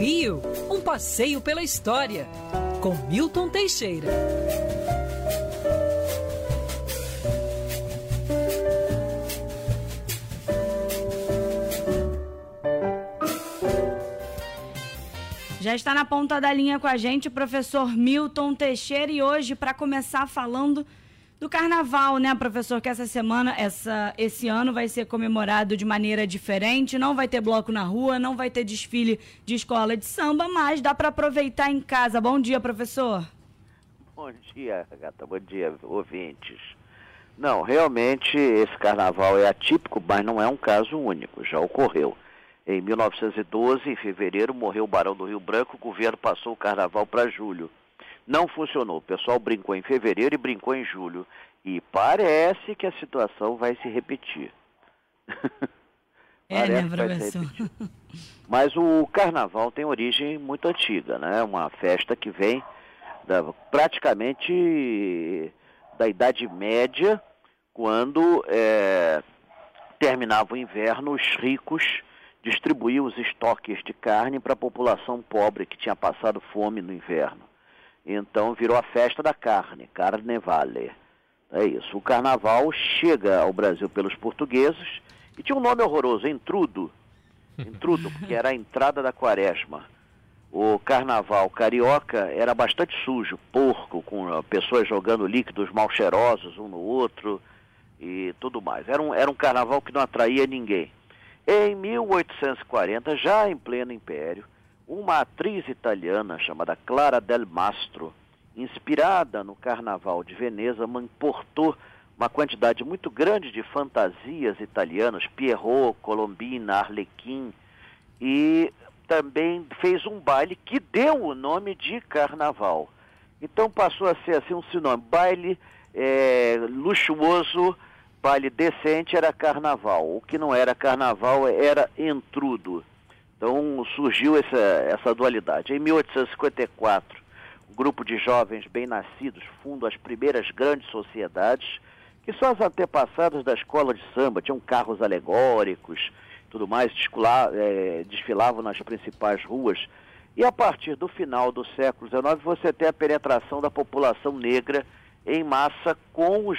Rio, um passeio pela história, com Milton Teixeira. Já está na ponta da linha com a gente o professor Milton Teixeira e hoje para começar falando do carnaval, né, professor? Que essa semana, essa, esse ano vai ser comemorado de maneira diferente. Não vai ter bloco na rua, não vai ter desfile de escola de samba, mas dá para aproveitar em casa. Bom dia, professor. Bom dia, gata. Bom dia, ouvintes. Não, realmente esse carnaval é atípico, mas não é um caso único. Já ocorreu. Em 1912, em fevereiro, morreu o Barão do Rio Branco, o governo passou o carnaval para julho. Não funcionou. O pessoal brincou em fevereiro e brincou em julho. E parece que a situação vai se repetir. é, né, professor? Mas o carnaval tem origem muito antiga, né? Uma festa que vem da, praticamente da Idade Média, quando é, terminava o inverno, os ricos distribuíam os estoques de carne para a população pobre que tinha passado fome no inverno. Então virou a festa da carne, Carnevale. É isso. O carnaval chega ao Brasil pelos portugueses e tinha um nome horroroso, Entrudo. Entrudo, porque era a entrada da quaresma. O carnaval carioca era bastante sujo, porco, com pessoas jogando líquidos mal cheirosos um no outro e tudo mais. Era um, era um carnaval que não atraía ninguém. Em 1840, já em pleno império, uma atriz italiana chamada Clara del Mastro, inspirada no Carnaval de Veneza, importou uma quantidade muito grande de fantasias italianas, Pierrot, Colombina, Arlequim, e também fez um baile que deu o nome de Carnaval. Então passou a ser assim um sinônimo, baile é, luxuoso, baile decente era Carnaval. O que não era Carnaval era entrudo. Então surgiu essa, essa dualidade. Em 1854, um grupo de jovens bem-nascidos funda as primeiras grandes sociedades, que são as antepassadas da escola de samba, tinham carros alegóricos, tudo mais, é, desfilavam nas principais ruas. E a partir do final do século XIX, você tem a penetração da população negra em massa com os,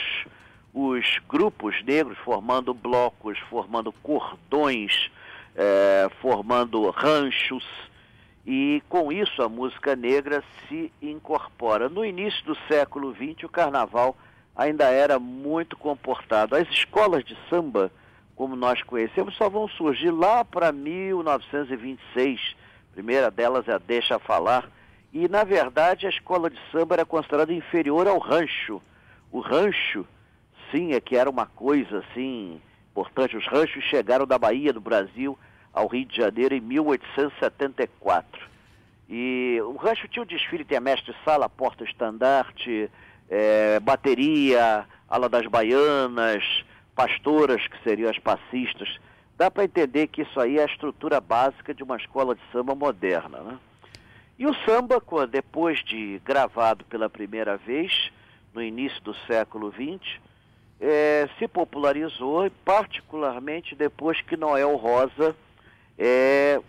os grupos negros formando blocos, formando cordões, é, formando ranchos, e com isso a música negra se incorpora. No início do século XX, o carnaval ainda era muito comportado. As escolas de samba, como nós conhecemos, só vão surgir lá para 1926. A primeira delas é a Deixa Falar. E, na verdade, a escola de samba era considerada inferior ao rancho. O rancho, sim, é que era uma coisa assim importante. Os ranchos chegaram da Bahia, do Brasil, ao Rio de Janeiro em 1874. E o rancho tinha um desfile, tem a mestre-sala, porta-estandarte, é, bateria, ala das baianas, pastoras, que seriam as passistas. Dá para entender que isso aí é a estrutura básica de uma escola de samba moderna. Né? E o samba, depois de gravado pela primeira vez, no início do século XX, é, se popularizou, particularmente depois que Noel Rosa é,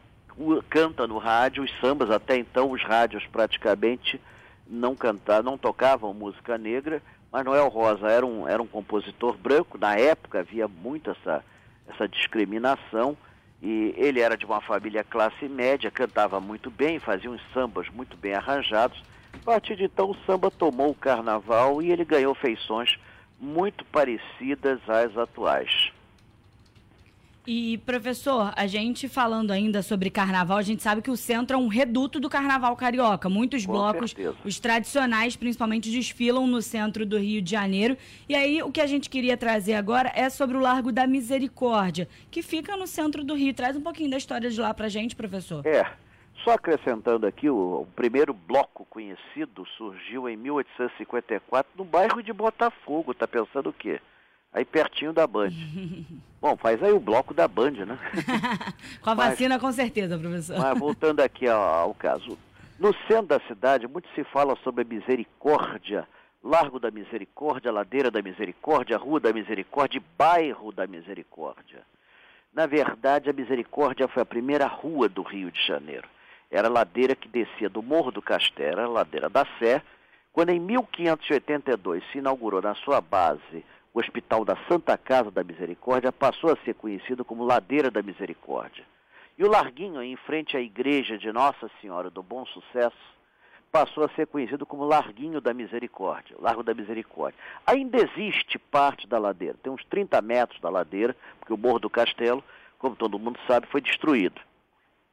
canta no rádio, os sambas, até então os rádios praticamente não cantavam, não tocavam música negra, mas Noel Rosa era um, era um compositor branco, na época havia muito essa, essa discriminação, e ele era de uma família classe média, cantava muito bem, fazia uns sambas muito bem arranjados. A partir de então o samba tomou o carnaval e ele ganhou feições muito parecidas às atuais. E, professor, a gente falando ainda sobre carnaval, a gente sabe que o centro é um reduto do carnaval carioca. Muitos Com blocos, certeza. os tradicionais, principalmente, desfilam no centro do Rio de Janeiro. E aí, o que a gente queria trazer agora é sobre o Largo da Misericórdia, que fica no centro do Rio. Traz um pouquinho da história de lá pra gente, professor. É. Só acrescentando aqui, o, o primeiro bloco conhecido surgiu em 1854 no bairro de Botafogo. Tá pensando o quê? aí pertinho da Band. Bom, faz aí o bloco da Band, né? com a mas, vacina, com certeza, professor. Mas voltando aqui ao, ao, caso. No centro da cidade, muito se fala sobre a misericórdia, Largo da Misericórdia, Ladeira da Misericórdia, Rua da Misericórdia e Bairro da Misericórdia. Na verdade, a Misericórdia foi a primeira rua do Rio de Janeiro. Era a ladeira que descia do Morro do Castelo, a ladeira da Sé, quando em 1582 se inaugurou na sua base o Hospital da Santa Casa da Misericórdia, passou a ser conhecido como Ladeira da Misericórdia. E o Larguinho, em frente à igreja de Nossa Senhora do Bom Sucesso, passou a ser conhecido como Larguinho da Misericórdia, Largo da Misericórdia. Ainda existe parte da ladeira, tem uns 30 metros da ladeira, porque o Morro do Castelo, como todo mundo sabe, foi destruído.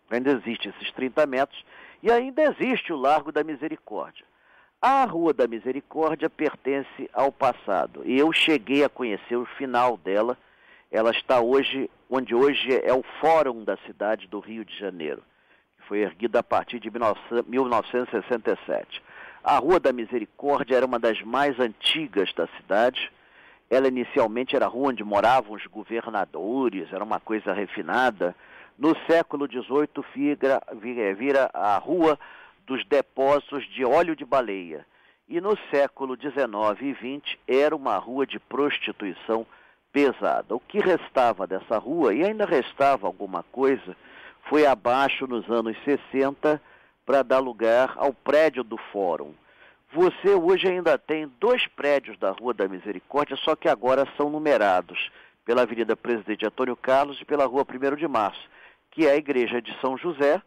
Ainda existe esses 30 metros e ainda existe o Largo da Misericórdia. A Rua da Misericórdia pertence ao passado e eu cheguei a conhecer o final dela. Ela está hoje, onde hoje é o Fórum da cidade do Rio de Janeiro foi erguida a partir de 1967. A Rua da Misericórdia era uma das mais antigas da cidade. Ela inicialmente era a rua onde moravam os governadores, era uma coisa refinada. No século XVIII vira, vira a Rua dos Depósitos de Óleo de Baleia. E no século XIX e XX era uma rua de prostituição pesada. O que restava dessa rua, e ainda restava alguma coisa, foi abaixo nos anos 60 para dar lugar ao prédio do Fórum. Você hoje ainda tem dois prédios da Rua da Misericórdia, só que agora são numerados pela Avenida Presidente Antônio Carlos e pela Rua 1 de Março, que é a Igreja de São José,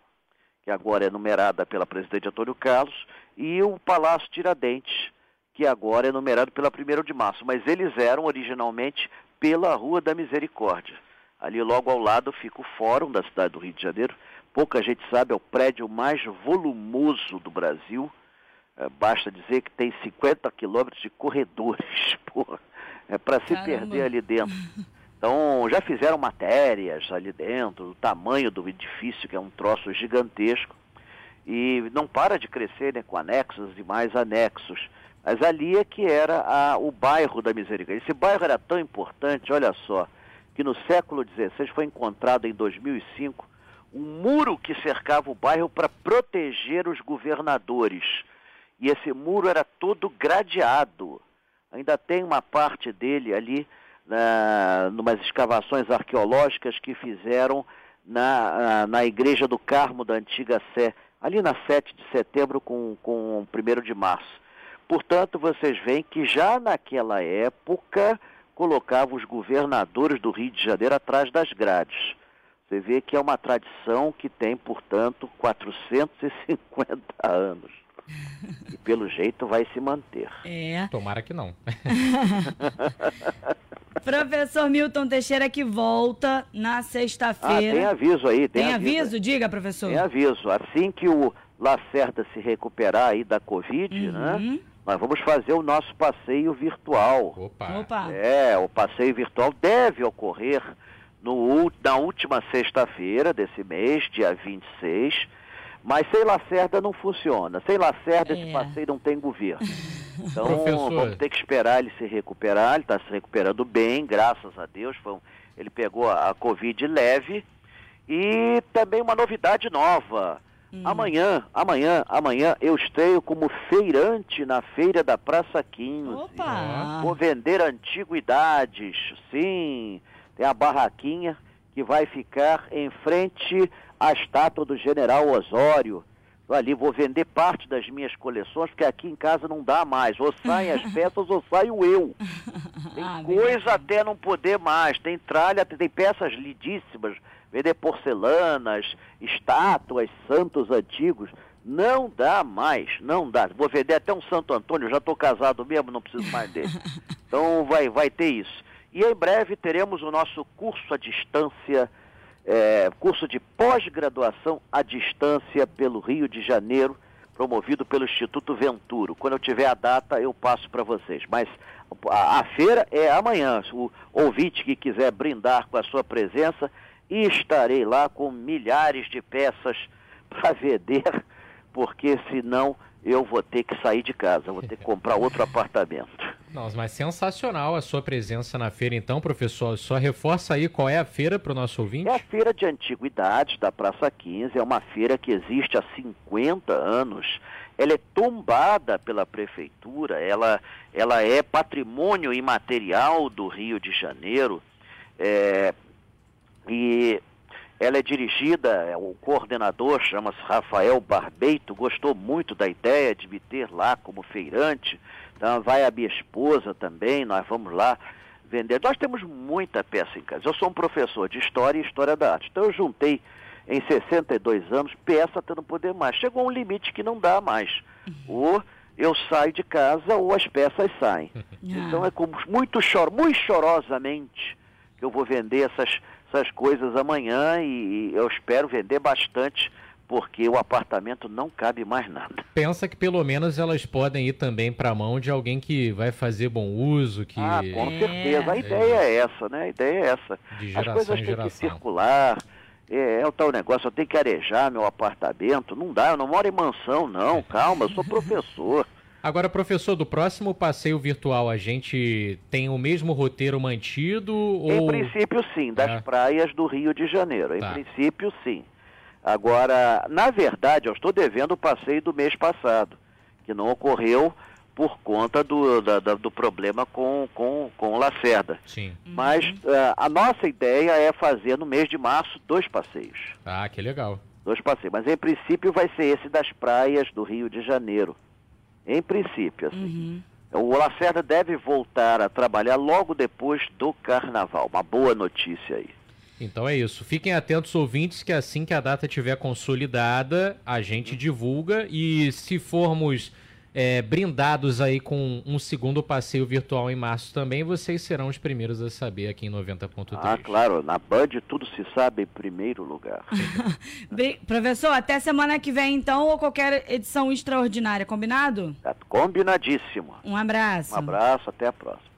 que agora é numerada pela Presidente Antônio Carlos, e o Palácio Tiradentes, que agora é numerado pela 1 de Março, mas eles eram originalmente pela Rua da Misericórdia. Ali logo ao lado fica o Fórum da cidade do Rio de Janeiro. Pouca gente sabe, é o prédio mais volumoso do Brasil. É, basta dizer que tem 50 quilômetros de corredores. Porra, é para se perder ali dentro. Então, já fizeram matérias ali dentro, o tamanho do edifício, que é um troço gigantesco. E não para de crescer né, com anexos e mais anexos. Mas ali é que era a, o bairro da Misericórdia. Esse bairro era tão importante, olha só que no século XVI foi encontrado em 2005 um muro que cercava o bairro para proteger os governadores. E esse muro era todo gradeado. Ainda tem uma parte dele ali, na, numas escavações arqueológicas que fizeram na, na Igreja do Carmo da Antiga Sé, ali na 7 de setembro com, com 1 de março. Portanto, vocês veem que já naquela época colocava os governadores do Rio de Janeiro atrás das grades. Você vê que é uma tradição que tem, portanto, 450 anos. E pelo jeito vai se manter. É. Tomara que não. Professor Milton Teixeira que volta na sexta-feira. Ah, tem aviso aí. Tem, tem aviso? aviso? Diga, professor. Tem aviso. Assim que o Lacerda se recuperar aí da Covid, né? uhum. né? nós vamos fazer o nosso passeio virtual. Opa! Opa. É, o passeio virtual deve ocorrer no, na última sexta-feira desse mês, dia 26. Mas sem Lacerda não funciona. Sem Lacerda é. esse passeio não tem governo. Então Professor. vamos ter que esperar ele se recuperar. Ele está se recuperando bem, graças a Deus. Um, ele pegou a, Covid leve. E também uma novidade nova. Hum. Amanhã, amanhã, amanhã eu estreio como feirante na feira da Praça 15. Opa! Vou vender antiguidades, sim. Tem a barraquinha que vai ficar em frente à estátua do General Osório. Ali vou vender parte das minhas coleções, porque aqui em casa não dá mais. Ou saem as peças ou saio eu. Tem ah, coisa até não poder mais. Tem tralha, tem peças lindíssimas vender porcelanas, estátuas, santos antigos. Não dá mais, não dá. Vou vender até um Santo Antônio, já estou casado mesmo, não preciso mais dele. Então vai, vai ter isso. E em breve teremos o nosso curso à distância, é, curso de pós-graduação à distância pelo Rio de Janeiro, promovido pelo Instituto Venturo. Quando eu tiver a data, eu passo para vocês. Mas a, a feira é amanhã. O ouvinte que quiser brindar com a sua presença, estarei lá com milhares de peças para vender, porque senão eu vou ter que sair de casa, vou ter que comprar outro apartamento. Nossa, mas sensacional a sua presença na feira, então, professor. Só reforça aí qual é a feira para o nosso ouvinte. É a Feira de Antiguidades da Praça 15, é uma feira que existe há 50 anos. Ela é tombada pela prefeitura, ela, ela é patrimônio imaterial do Rio de Janeiro. É, e ela é dirigida, é, o coordenador chama-se Rafael Barbeito, gostou muito da ideia de me ter lá como feirante. Então vai a minha esposa também, nós vamos lá vender. Nós temos muita peça em casa. Eu sou um professor de História e História da Arte. Então eu juntei em 62 anos peça até não poder mais. Chegou um limite que não dá mais. Ou eu saio de casa ou as peças saem. Então é com muito, chor muito chorosamente que eu vou vender essas, essas coisas amanhã e eu espero vender bastante porque o apartamento não cabe mais nada. Pensa que pelo menos elas podem ir também para a mão de alguém que vai fazer bom uso, que Ah, com é, certeza. A ideia é. é. essa, né? A ideia é essa. De As coisas têm que circular. É, é, o tal negócio, eu tenho que arejar meu apartamento. Não dá, eu não moro em mansão, não. Calma, eu sou professor. Agora, professor, do próximo passeio virtual, a gente tem o mesmo roteiro mantido? Ou... Em princípio, sim, das é. praias do Rio de Janeiro. Em tá. princípio, sim. Agora, na verdade, eu estou devendo o passeio do mês passado, que não ocorreu por conta do, da, da, do problema com, com, com Lacerda. Sim. Mas uh, a nossa ideia é fazer no mês de março dois passeios. Ah, que legal. Dois passeios. Mas em princípio vai ser esse das praias do Rio de Janeiro. Em princípio, assim. Uhum. O Lacerda deve voltar a trabalhar logo depois do carnaval. Uma boa notícia aí. Então é isso. Fiquem atentos, ouvintes, que assim que a data estiver consolidada, a gente divulga. E se formos é, brindados aí com um segundo passeio virtual em março também, vocês serão os primeiros a saber aqui em 90.3. Ah, claro, na Band tudo se sabe em primeiro lugar. Bem, professor, até semana que vem então, ou qualquer edição extraordinária, combinado? Tá combinadíssimo. Um abraço. Um abraço, até a próxima.